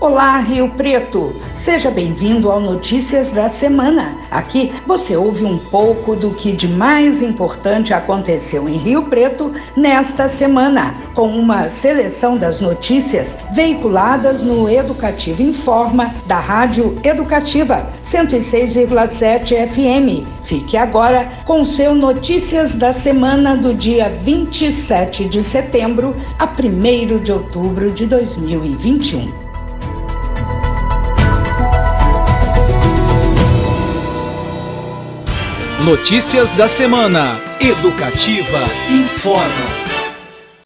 Olá, Rio Preto! Seja bem-vindo ao Notícias da Semana. Aqui você ouve um pouco do que de mais importante aconteceu em Rio Preto nesta semana, com uma seleção das notícias veiculadas no Educativo Informa da Rádio Educativa 106,7 FM. Fique agora com seu Notícias da Semana do dia 27 de setembro a 1 de outubro de 2021. Notícias da semana. Educativa informa.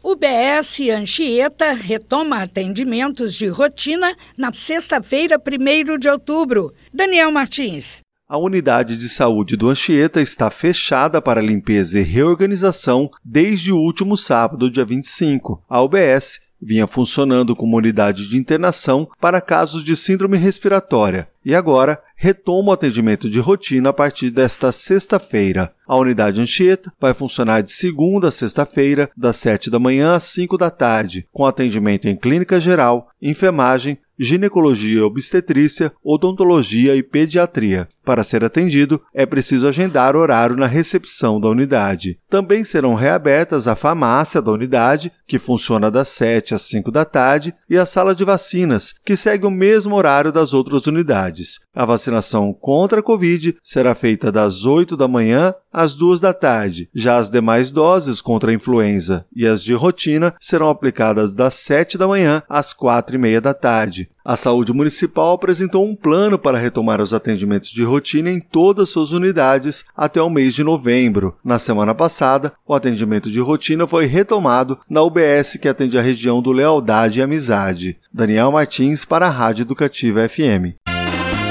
O BS Anchieta retoma atendimentos de rotina na sexta-feira, 1 de outubro. Daniel Martins. A unidade de saúde do Anchieta está fechada para limpeza e reorganização desde o último sábado, dia 25. A UBS vinha funcionando como unidade de internação para casos de síndrome respiratória e agora retoma o atendimento de rotina a partir desta sexta-feira. A unidade Anchieta vai funcionar de segunda a sexta-feira, das 7 da manhã às 5 da tarde, com atendimento em clínica geral, enfermagem, ginecologia obstetrícia, odontologia e pediatria. Para ser atendido, é preciso agendar horário na recepção da unidade. Também serão reabertas a farmácia da unidade, que funciona das 7 às 5 da tarde, e a sala de vacinas, que segue o mesmo horário das outras unidades. A vacinação contra a Covid será feita das 8 da manhã às 2 da tarde. Já as demais doses contra a influenza e as de rotina serão aplicadas das 7 da manhã às 4 e meia da tarde. A saúde municipal apresentou um plano para retomar os atendimentos de rotina em todas suas unidades até o mês de novembro. Na semana passada, o atendimento de rotina foi retomado na UBS que atende a região do Lealdade e Amizade. Daniel Martins para a Rádio Educativa FM.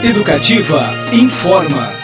Educativa informa.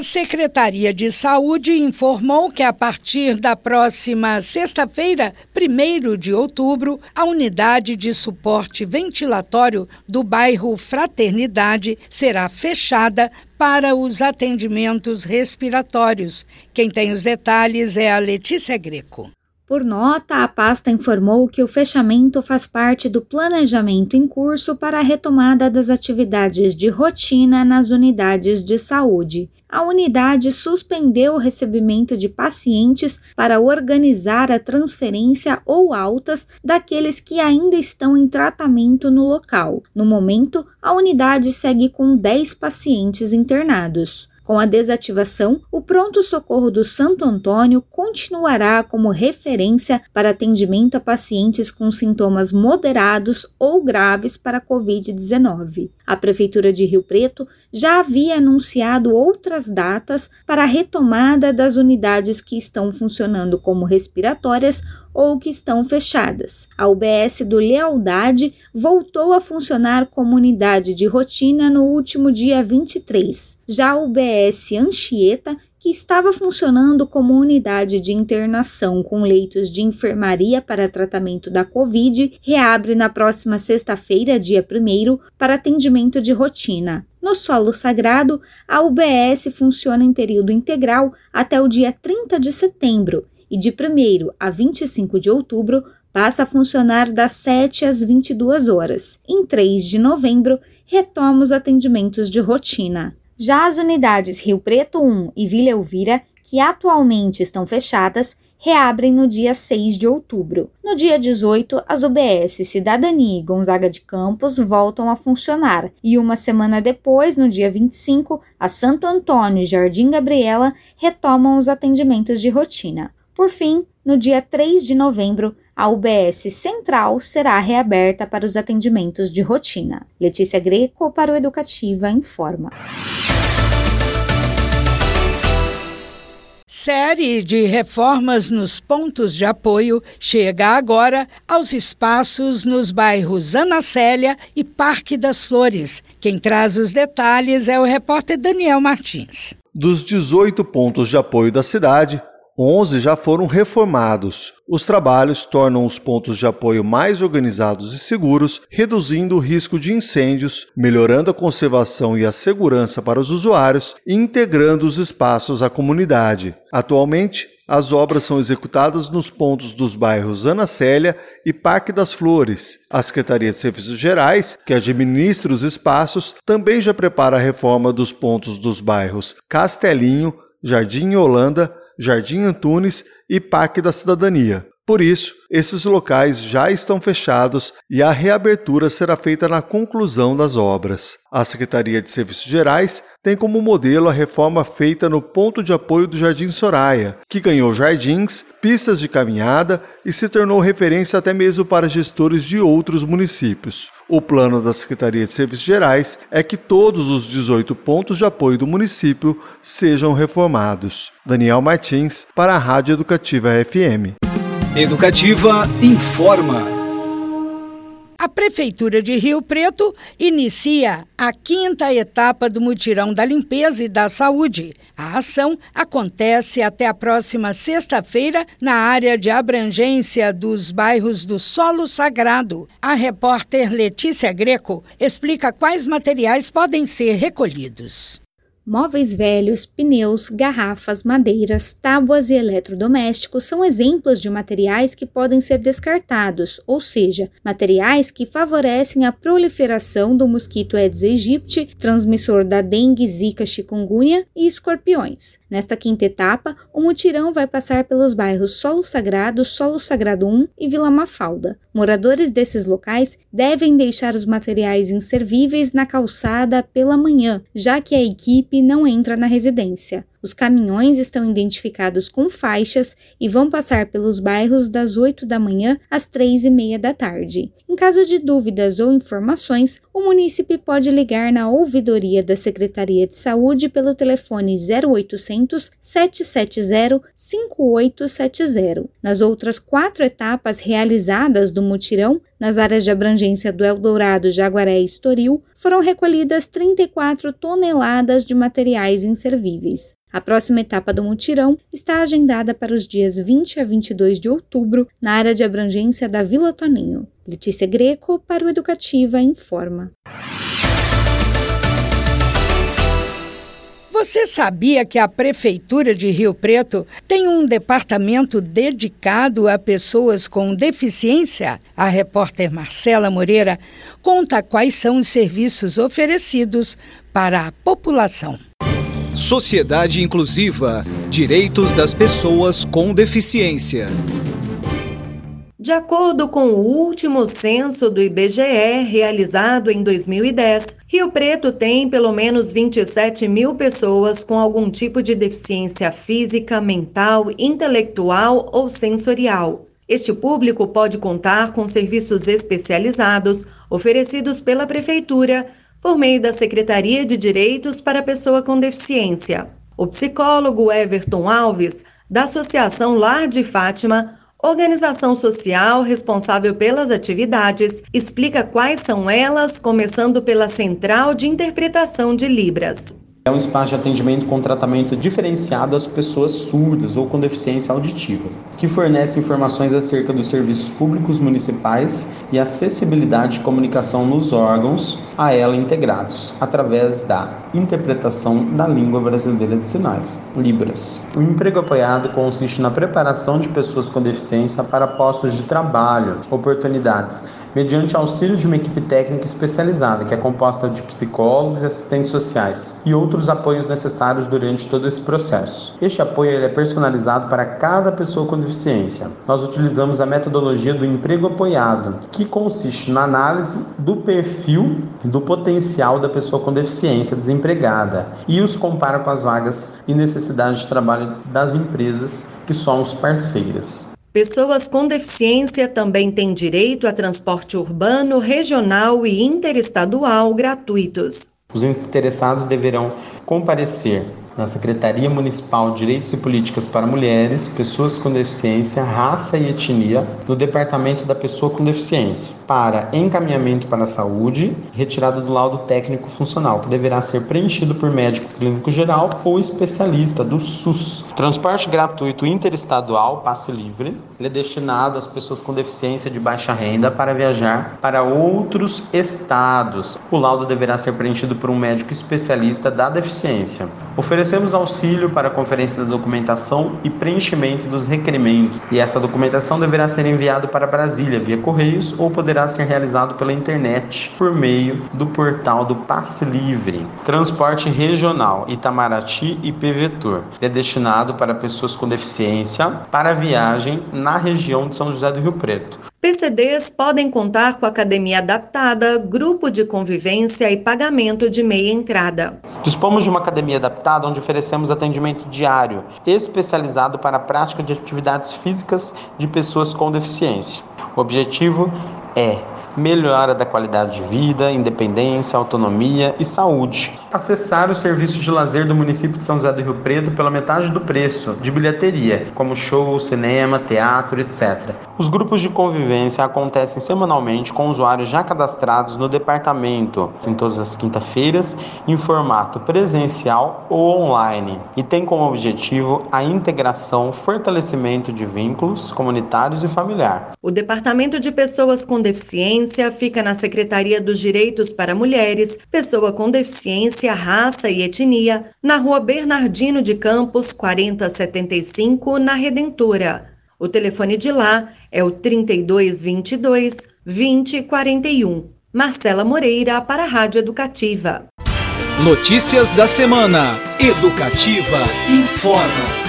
A Secretaria de Saúde informou que a partir da próxima sexta-feira, 1 de outubro, a unidade de suporte ventilatório do bairro Fraternidade será fechada para os atendimentos respiratórios. Quem tem os detalhes é a Letícia Greco. Por nota, a pasta informou que o fechamento faz parte do planejamento em curso para a retomada das atividades de rotina nas unidades de saúde. A unidade suspendeu o recebimento de pacientes para organizar a transferência ou altas daqueles que ainda estão em tratamento no local. No momento, a unidade segue com 10 pacientes internados. Com a desativação, o pronto-socorro do Santo Antônio continuará como referência para atendimento a pacientes com sintomas moderados ou graves para a Covid-19. A Prefeitura de Rio Preto já havia anunciado outras datas para a retomada das unidades que estão funcionando como respiratórias ou que estão fechadas. A UBS do Lealdade voltou a funcionar como unidade de rotina no último dia 23. Já a UBS Anchieta que estava funcionando como unidade de internação com leitos de enfermaria para tratamento da Covid, reabre na próxima sexta-feira, dia 1, para atendimento de rotina. No solo sagrado, a UBS funciona em período integral até o dia 30 de setembro e de 1 a 25 de outubro passa a funcionar das 7 às 22 horas. Em 3 de novembro, retoma os atendimentos de rotina. Já as unidades Rio Preto 1 e Vila Elvira, que atualmente estão fechadas, reabrem no dia 6 de outubro. No dia 18, as UBS Cidadania e Gonzaga de Campos voltam a funcionar, e uma semana depois, no dia 25, a Santo Antônio e Jardim Gabriela retomam os atendimentos de rotina. Por fim, no dia 3 de novembro, a UBS Central será reaberta para os atendimentos de rotina. Letícia Greco para o Educativa informa. Série de reformas nos pontos de apoio chega agora aos espaços nos bairros Ana Célia e Parque das Flores. Quem traz os detalhes é o repórter Daniel Martins. Dos 18 pontos de apoio da cidade, 11 já foram reformados. Os trabalhos tornam os pontos de apoio mais organizados e seguros, reduzindo o risco de incêndios, melhorando a conservação e a segurança para os usuários e integrando os espaços à comunidade. Atualmente, As obras são executadas nos pontos dos bairros Ana Célia e Parque das Flores. A Secretaria de Serviços Gerais, que administra os espaços, também já prepara a reforma dos pontos dos bairros Castelinho, Jardim Holanda, Jardim Antunes e Parque da Cidadania. Por isso, esses locais já estão fechados e a reabertura será feita na conclusão das obras. A Secretaria de Serviços Gerais tem como modelo a reforma feita no ponto de apoio do Jardim Soraya, que ganhou jardins, pistas de caminhada e se tornou referência até mesmo para gestores de outros municípios. O plano da Secretaria de Serviços Gerais é que todos os 18 pontos de apoio do município sejam reformados. Daniel Martins, para a Rádio Educativa FM. Educativa informa. A Prefeitura de Rio Preto inicia a quinta etapa do Mutirão da Limpeza e da Saúde. A ação acontece até a próxima sexta-feira na área de abrangência dos bairros do Solo Sagrado. A repórter Letícia Greco explica quais materiais podem ser recolhidos. Móveis velhos, pneus, garrafas, madeiras, tábuas e eletrodomésticos são exemplos de materiais que podem ser descartados, ou seja, materiais que favorecem a proliferação do mosquito Aedes aegypti, transmissor da dengue, zika, chikungunya e escorpiões. Nesta quinta etapa, o mutirão vai passar pelos bairros Solo Sagrado, Solo Sagrado 1 e Vila Mafalda. Moradores desses locais devem deixar os materiais inservíveis na calçada pela manhã, já que a equipe não entra na residência. Os caminhões estão identificados com faixas e vão passar pelos bairros das 8 da manhã às 3 e meia da tarde. Em caso de dúvidas ou informações, o munícipe pode ligar na ouvidoria da Secretaria de Saúde pelo telefone 0800 770 5870. Nas outras quatro etapas realizadas do mutirão, nas áreas de abrangência do Eldorado, Jaguaré e Estoril, foram recolhidas 34 toneladas de materiais inservíveis. A próxima etapa do mutirão está agendada para os dias 20 a 22 de outubro, na área de abrangência da Vila Toninho. Letícia Greco, para o Educativa, informa. Você sabia que a Prefeitura de Rio Preto tem um departamento dedicado a pessoas com deficiência? A repórter Marcela Moreira conta quais são os serviços oferecidos para a população. Sociedade Inclusiva Direitos das Pessoas com Deficiência. De acordo com o último censo do IBGE, realizado em 2010, Rio Preto tem pelo menos 27 mil pessoas com algum tipo de deficiência física, mental, intelectual ou sensorial. Este público pode contar com serviços especializados oferecidos pela Prefeitura por meio da Secretaria de Direitos para a Pessoa com Deficiência. O psicólogo Everton Alves, da Associação Lar de Fátima, organização social responsável pelas atividades, explica quais são elas, começando pela Central de Interpretação de Libras. É um espaço de atendimento com tratamento diferenciado às pessoas surdas ou com deficiência auditiva, que fornece informações acerca dos serviços públicos municipais e acessibilidade de comunicação nos órgãos a ela integrados, através da interpretação da língua brasileira de sinais, Libras. O emprego apoiado consiste na preparação de pessoas com deficiência para postos de trabalho, oportunidades, mediante auxílio de uma equipe técnica especializada, que é composta de psicólogos e assistentes sociais, e outros apoios necessários durante todo esse processo. Este apoio é personalizado para cada pessoa com deficiência. Nós utilizamos a metodologia do emprego apoiado, que consiste na análise do perfil do potencial da pessoa com deficiência desempregada e os compara com as vagas e necessidades de trabalho das empresas que somos parceiras. Pessoas com deficiência também têm direito a transporte urbano, regional e interestadual gratuitos. Os interessados deverão comparecer na Secretaria Municipal de Direitos e Políticas para Mulheres, Pessoas com Deficiência, Raça e Etnia, no Departamento da Pessoa com Deficiência, para encaminhamento para a saúde, retirada do laudo técnico funcional, que deverá ser preenchido por médico clínico geral ou especialista do SUS. Transporte gratuito interestadual, passe livre, ele é destinado às pessoas com deficiência de baixa renda para viajar para outros estados. O laudo deverá ser preenchido por um médico especialista da deficiência. Oferecemos auxílio para a conferência da documentação e preenchimento dos requerimentos, e essa documentação deverá ser enviada para Brasília via correios ou poderá ser realizado pela internet por meio do portal do Passe Livre. Transporte regional Itamaraty e PVTOR é destinado para pessoas com deficiência para viagem na região de São José do Rio Preto. PCDs podem contar com academia adaptada, grupo de convivência e pagamento de meia entrada. Dispomos de uma academia adaptada onde oferecemos atendimento diário, especializado para a prática de atividades físicas de pessoas com deficiência. O objetivo é melhora da qualidade de vida, independência, autonomia e saúde. Acessar os serviços de lazer do município de São José do Rio Preto pela metade do preço de bilheteria, como show, cinema, teatro, etc. Os grupos de convivência acontecem semanalmente com usuários já cadastrados no departamento, em todas as quinta-feiras, em formato presencial ou online, e tem como objetivo a integração, fortalecimento de vínculos comunitários e familiar. O Departamento de Pessoas com Deficiência fica na Secretaria dos Direitos para Mulheres, Pessoa com Deficiência, Raça e Etnia, na Rua Bernardino de Campos, 4075, na Redentora. O telefone de lá é o 3222 2041. Marcela Moreira para a Rádio Educativa. Notícias da semana. Educativa informa.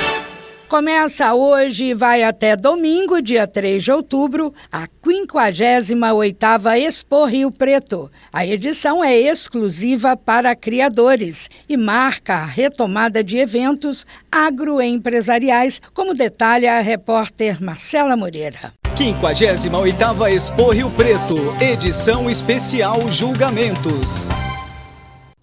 Começa hoje e vai até domingo, dia 3 de outubro, a 58ª Expo Rio Preto. A edição é exclusiva para criadores e marca a retomada de eventos agroempresariais, como detalha a repórter Marcela Moreira. 58ª Expo Rio Preto, edição especial Julgamentos.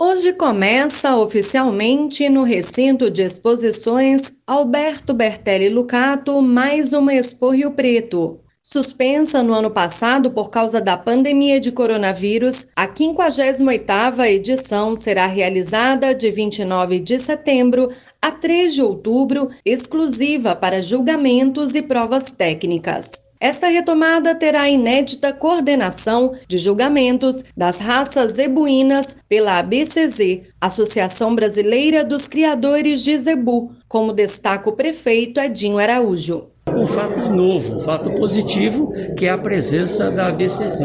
Hoje começa oficialmente no recinto de exposições Alberto Bertelli Lucato mais uma Expo Rio Preto. Suspensa no ano passado por causa da pandemia de coronavírus, a 58ª edição será realizada de 29 de setembro a 3 de outubro, exclusiva para julgamentos e provas técnicas. Esta retomada terá a inédita coordenação de julgamentos das raças zebuínas pela ABCZ, Associação Brasileira dos Criadores de Zebu, como destaca o prefeito Edinho Araújo fato novo, um fato positivo, que é a presença da BCZ,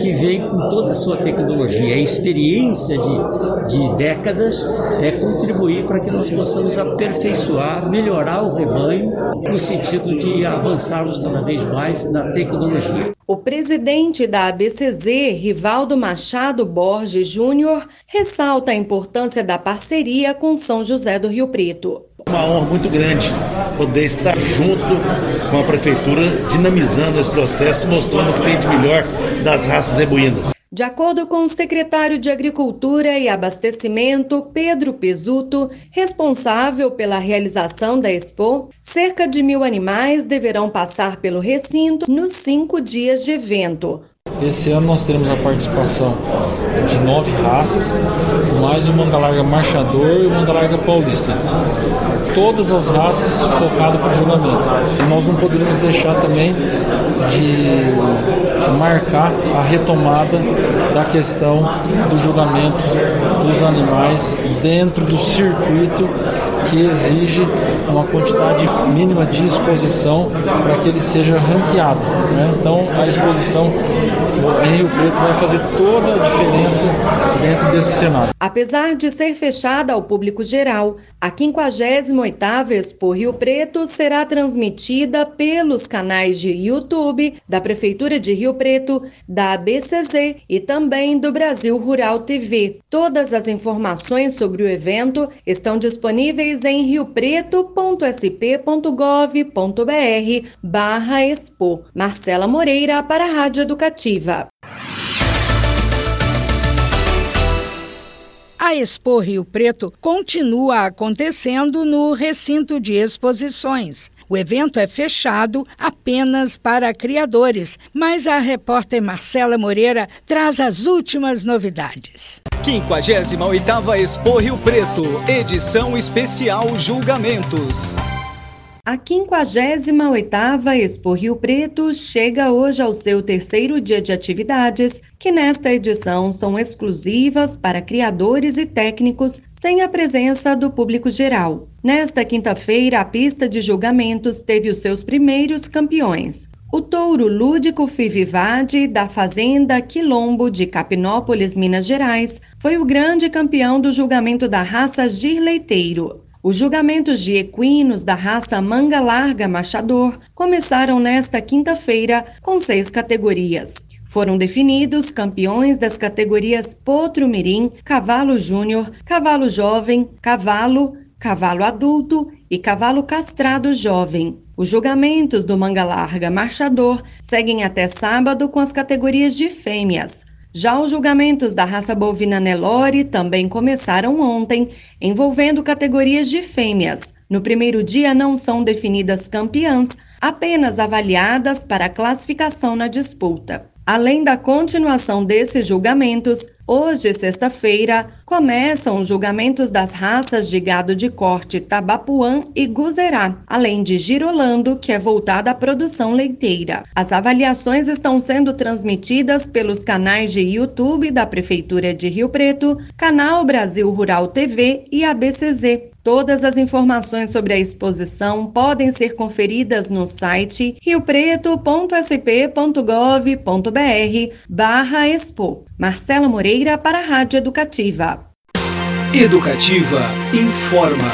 que vem com toda a sua tecnologia, a experiência de, de décadas, é contribuir para que nós possamos aperfeiçoar, melhorar o rebanho, no sentido de avançarmos cada vez mais na tecnologia. O presidente da ABCZ, Rivaldo Machado Borges Júnior, ressalta a importância da parceria com São José do Rio Preto. Uma honra muito grande poder estar junto com a prefeitura, dinamizando esse processo, mostrando o que tem de melhor das raças zebuínas. De acordo com o secretário de Agricultura e Abastecimento, Pedro Pesuto, responsável pela realização da Expo, cerca de mil animais deverão passar pelo recinto nos cinco dias de evento. Esse ano nós teremos a participação de nove raças, mais o manga larga marchador e o manga larga paulista todas as raças focado para o julgamento. E nós não poderíamos deixar também de marcar a retomada da questão do julgamento dos animais dentro do circuito que exige uma quantidade mínima de exposição para que ele seja ranqueado. Né? Então a exposição em Rio Preto vai fazer toda a diferença dentro desse cenário. Apesar de ser fechada ao público geral, a 58ª Expo Rio Preto será transmitida pelos canais de YouTube da Prefeitura de Rio Preto, da ABCZ e também do Brasil Rural TV. Todas as informações sobre o evento estão disponíveis em riopreto.sp.gov.br barra Expo. Marcela Moreira para a Rádio Educativa. A Expo Rio Preto continua acontecendo no recinto de exposições. O evento é fechado apenas para criadores, mas a repórter Marcela Moreira traz as últimas novidades. 58ª Expo Rio Preto, edição especial Julgamentos. A 58ª Expo Rio Preto chega hoje ao seu terceiro dia de atividades, que nesta edição são exclusivas para criadores e técnicos, sem a presença do público geral. Nesta quinta-feira, a pista de julgamentos teve os seus primeiros campeões. O touro lúdico Fivivade, da Fazenda Quilombo de Capinópolis, Minas Gerais, foi o grande campeão do julgamento da raça Girleiteiro. Os julgamentos de equinos da raça Manga Larga Machador começaram nesta quinta-feira com seis categorias. Foram definidos campeões das categorias Potro Mirim, Cavalo Júnior, Cavalo Jovem, Cavalo, Cavalo Adulto e Cavalo Castrado Jovem. Os julgamentos do Manga Larga Marchador seguem até sábado com as categorias de fêmeas. Já os julgamentos da raça bovina Nelore também começaram ontem, envolvendo categorias de fêmeas. No primeiro dia não são definidas campeãs, apenas avaliadas para classificação na disputa. Além da continuação desses julgamentos, hoje, sexta-feira, começam os julgamentos das raças de gado de corte Tabapuã e Guzerá, além de Girolando, que é voltada à produção leiteira. As avaliações estão sendo transmitidas pelos canais de YouTube da Prefeitura de Rio Preto, Canal Brasil Rural TV e ABCZ. Todas as informações sobre a exposição podem ser conferidas no site riopreto.sp.gov.br barra expo. Marcela Moreira para a Rádio Educativa. Educativa informa.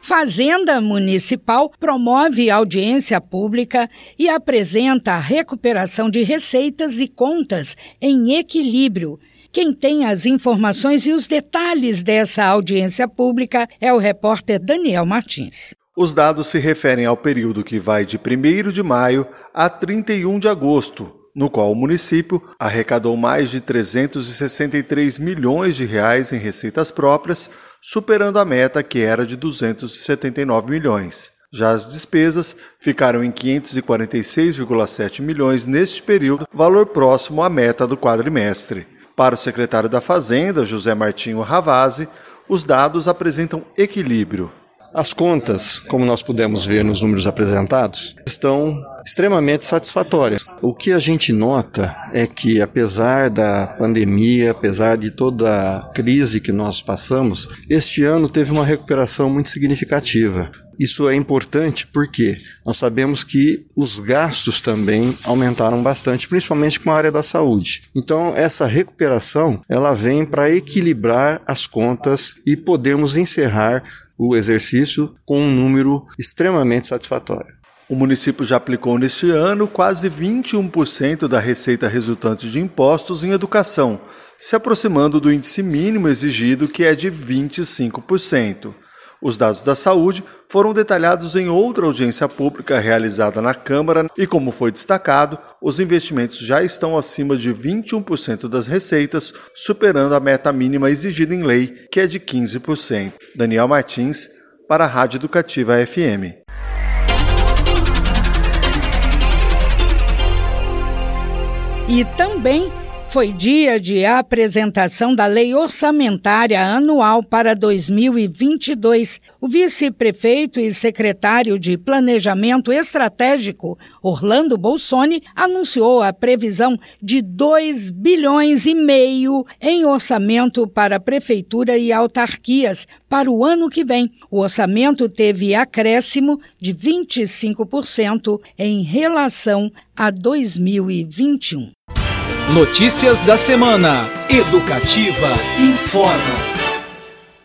Fazenda Municipal promove audiência pública e apresenta a recuperação de receitas e contas em equilíbrio quem tem as informações e os detalhes dessa audiência pública é o repórter Daniel Martins. Os dados se referem ao período que vai de 1 de maio a 31 de agosto, no qual o município arrecadou mais de 363 milhões de reais em receitas próprias, superando a meta que era de 279 milhões. Já as despesas ficaram em 546,7 milhões neste período, valor próximo à meta do quadrimestre. Para o secretário da Fazenda, José Martinho Ravazzi, os dados apresentam equilíbrio. As contas, como nós pudemos ver nos números apresentados, estão extremamente satisfatórias. O que a gente nota é que, apesar da pandemia, apesar de toda a crise que nós passamos, este ano teve uma recuperação muito significativa. Isso é importante porque nós sabemos que os gastos também aumentaram bastante, principalmente com a área da saúde. Então, essa recuperação, ela vem para equilibrar as contas e podemos encerrar o exercício com um número extremamente satisfatório. O município já aplicou neste ano quase 21% da receita resultante de impostos em educação, se aproximando do índice mínimo exigido, que é de 25%. Os dados da saúde foram detalhados em outra audiência pública realizada na Câmara e, como foi destacado, os investimentos já estão acima de 21% das receitas, superando a meta mínima exigida em lei, que é de 15%. Daniel Martins, para a Rádio Educativa FM. E também foi dia de apresentação da Lei Orçamentária Anual para 2022. O vice-prefeito e secretário de Planejamento Estratégico, Orlando Bolsoni, anunciou a previsão de 2 bilhões e meio em orçamento para prefeitura e autarquias para o ano que vem. O orçamento teve acréscimo de 25% em relação a 2021. Notícias da semana. Educativa informa.